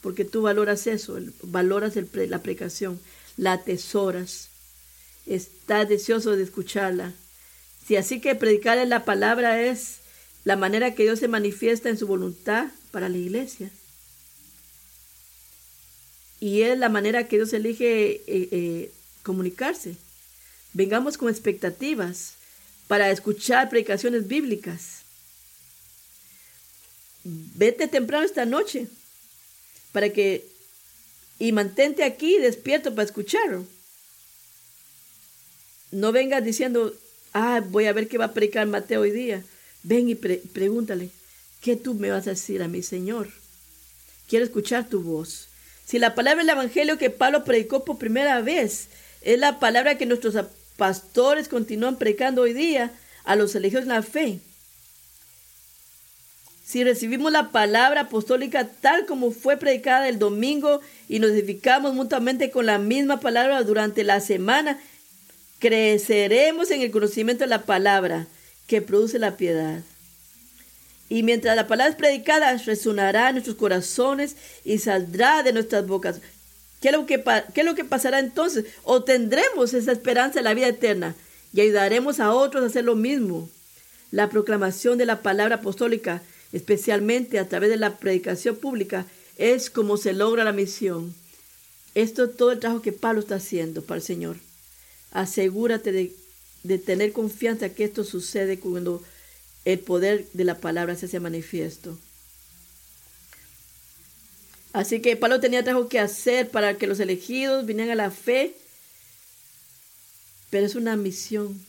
porque tú valoras eso, valoras la aplicación, la atesoras, estás deseoso de escucharla si así que predicar la palabra es la manera que Dios se manifiesta en su voluntad para la iglesia. Y es la manera que Dios elige eh, eh, comunicarse. Vengamos con expectativas para escuchar predicaciones bíblicas. Vete temprano esta noche para que y mantente aquí despierto para escucharlo. No vengas diciendo, ah, voy a ver qué va a predicar Mateo hoy día. Ven y pregúntale, ¿qué tú me vas a decir a mi Señor? Quiero escuchar tu voz. Si la palabra del Evangelio que Pablo predicó por primera vez es la palabra que nuestros pastores continúan predicando hoy día a los elegidos en la fe, si recibimos la palabra apostólica tal como fue predicada el domingo y nos edificamos mutuamente con la misma palabra durante la semana, creceremos en el conocimiento de la palabra que produce la piedad. Y mientras la palabra es predicada, resonará en nuestros corazones y saldrá de nuestras bocas. ¿Qué es, lo que, ¿Qué es lo que pasará entonces? Obtendremos esa esperanza de la vida eterna y ayudaremos a otros a hacer lo mismo. La proclamación de la palabra apostólica, especialmente a través de la predicación pública, es como se logra la misión. Esto es todo el trabajo que Pablo está haciendo para el Señor. Asegúrate de, tener confianza que esto sucede cuando el poder de la palabra se hace manifiesto. Así que Pablo tenía algo que hacer para que los elegidos vinieran a la fe, pero es una misión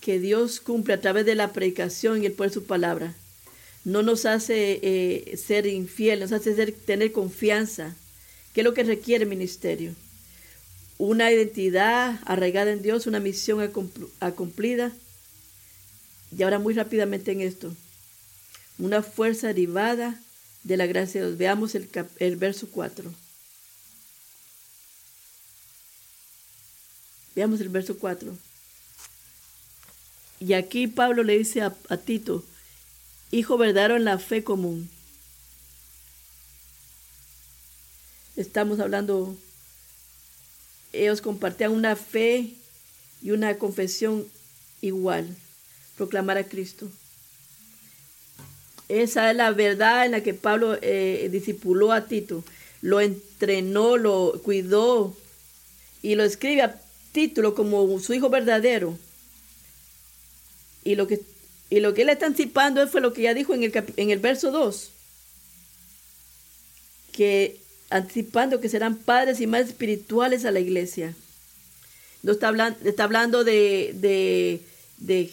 que Dios cumple a través de la predicación y el poder de su palabra. No nos hace eh, ser infieles, nos hace tener confianza, que es lo que requiere el ministerio una identidad arraigada en Dios, una misión acumplida. Y ahora muy rápidamente en esto, una fuerza derivada de la gracia de Dios. Veamos el, el verso 4. Veamos el verso 4. Y aquí Pablo le dice a, a Tito, hijo verdadero en la fe común. Estamos hablando ellos compartían una fe y una confesión igual, proclamar a Cristo. Esa es la verdad en la que Pablo eh, discipuló a Tito. Lo entrenó, lo cuidó y lo escribe a título como su hijo verdadero. Y lo que, y lo que él está anticipando fue lo que ya dijo en el, en el verso 2. Que anticipando que serán padres y más espirituales a la iglesia. No está hablando, está hablando de, de, de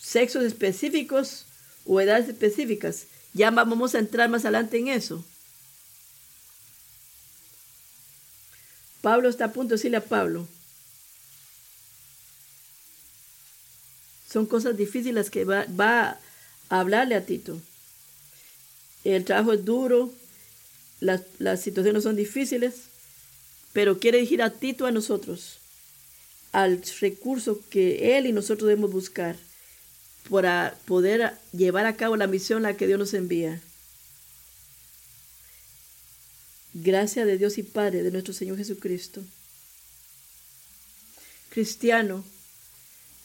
sexos específicos o edades específicas. Ya vamos a entrar más adelante en eso. Pablo está a punto de decirle a Pablo, son cosas difíciles que va, a hablarle a Tito. El trabajo es duro, las, las situaciones son difíciles, pero quiere dirigir a Tito a nosotros, al recurso que él y nosotros debemos buscar para poder llevar a cabo la misión a la que Dios nos envía. Gracias de Dios y Padre de nuestro Señor Jesucristo. Cristiano,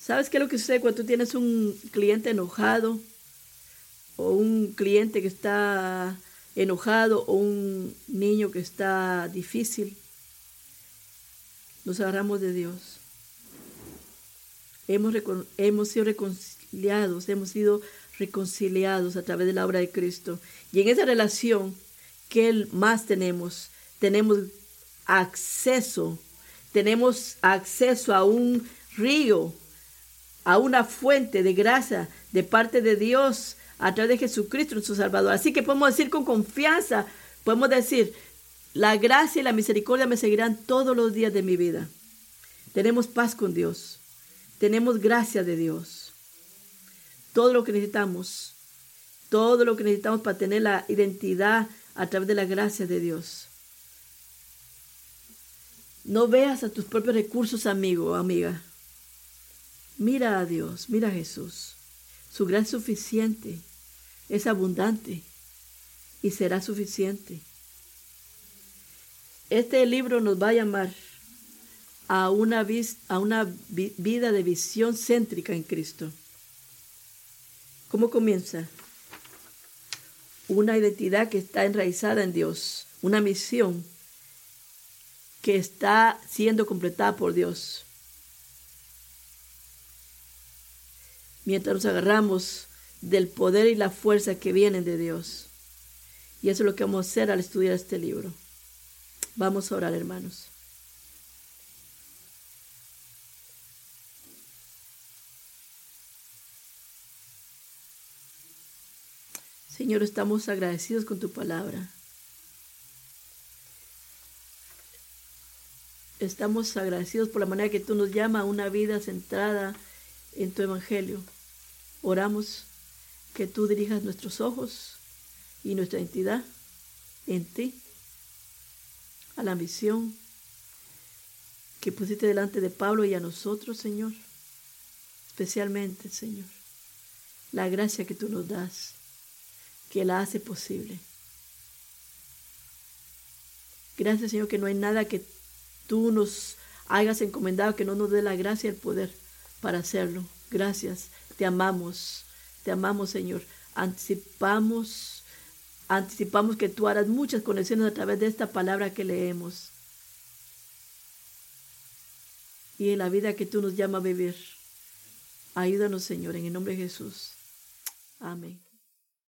¿sabes qué es lo que sucede cuando tú tienes un cliente enojado o un cliente que está enojado o un niño que está difícil? Nos agarramos de Dios. Hemos, hemos sido reconciliados, hemos sido reconciliados a través de la obra de Cristo. Y en esa relación, ¿qué más tenemos? Tenemos acceso, tenemos acceso a un río, a una fuente de gracia de parte de Dios a través de Jesucristo, nuestro Salvador. Así que podemos decir con confianza, podemos decir, la gracia y la misericordia me seguirán todos los días de mi vida. Tenemos paz con Dios. Tenemos gracia de Dios. Todo lo que necesitamos, todo lo que necesitamos para tener la identidad a través de la gracia de Dios. No veas a tus propios recursos, amigo amiga. Mira a Dios, mira a Jesús. Su es suficiente, es abundante y será suficiente. Este libro nos va a llamar a una vida de visión céntrica en Cristo. ¿Cómo comienza? Una identidad que está enraizada en Dios, una misión que está siendo completada por Dios. Mientras nos agarramos del poder y la fuerza que vienen de Dios. Y eso es lo que vamos a hacer al estudiar este libro. Vamos a orar, hermanos. Señor, estamos agradecidos con tu palabra. Estamos agradecidos por la manera que tú nos llamas a una vida centrada en tu evangelio. Oramos que tú dirijas nuestros ojos y nuestra entidad en ti, a la misión que pusiste delante de Pablo y a nosotros, Señor. Especialmente, Señor, la gracia que tú nos das que la hace posible. Gracias Señor que no hay nada que tú nos hayas encomendado que no nos dé la gracia y el poder para hacerlo. Gracias, te amamos, te amamos Señor. Anticipamos, anticipamos que tú harás muchas conexiones a través de esta palabra que leemos. Y en la vida que tú nos llamas a vivir. Ayúdanos Señor, en el nombre de Jesús. Amén.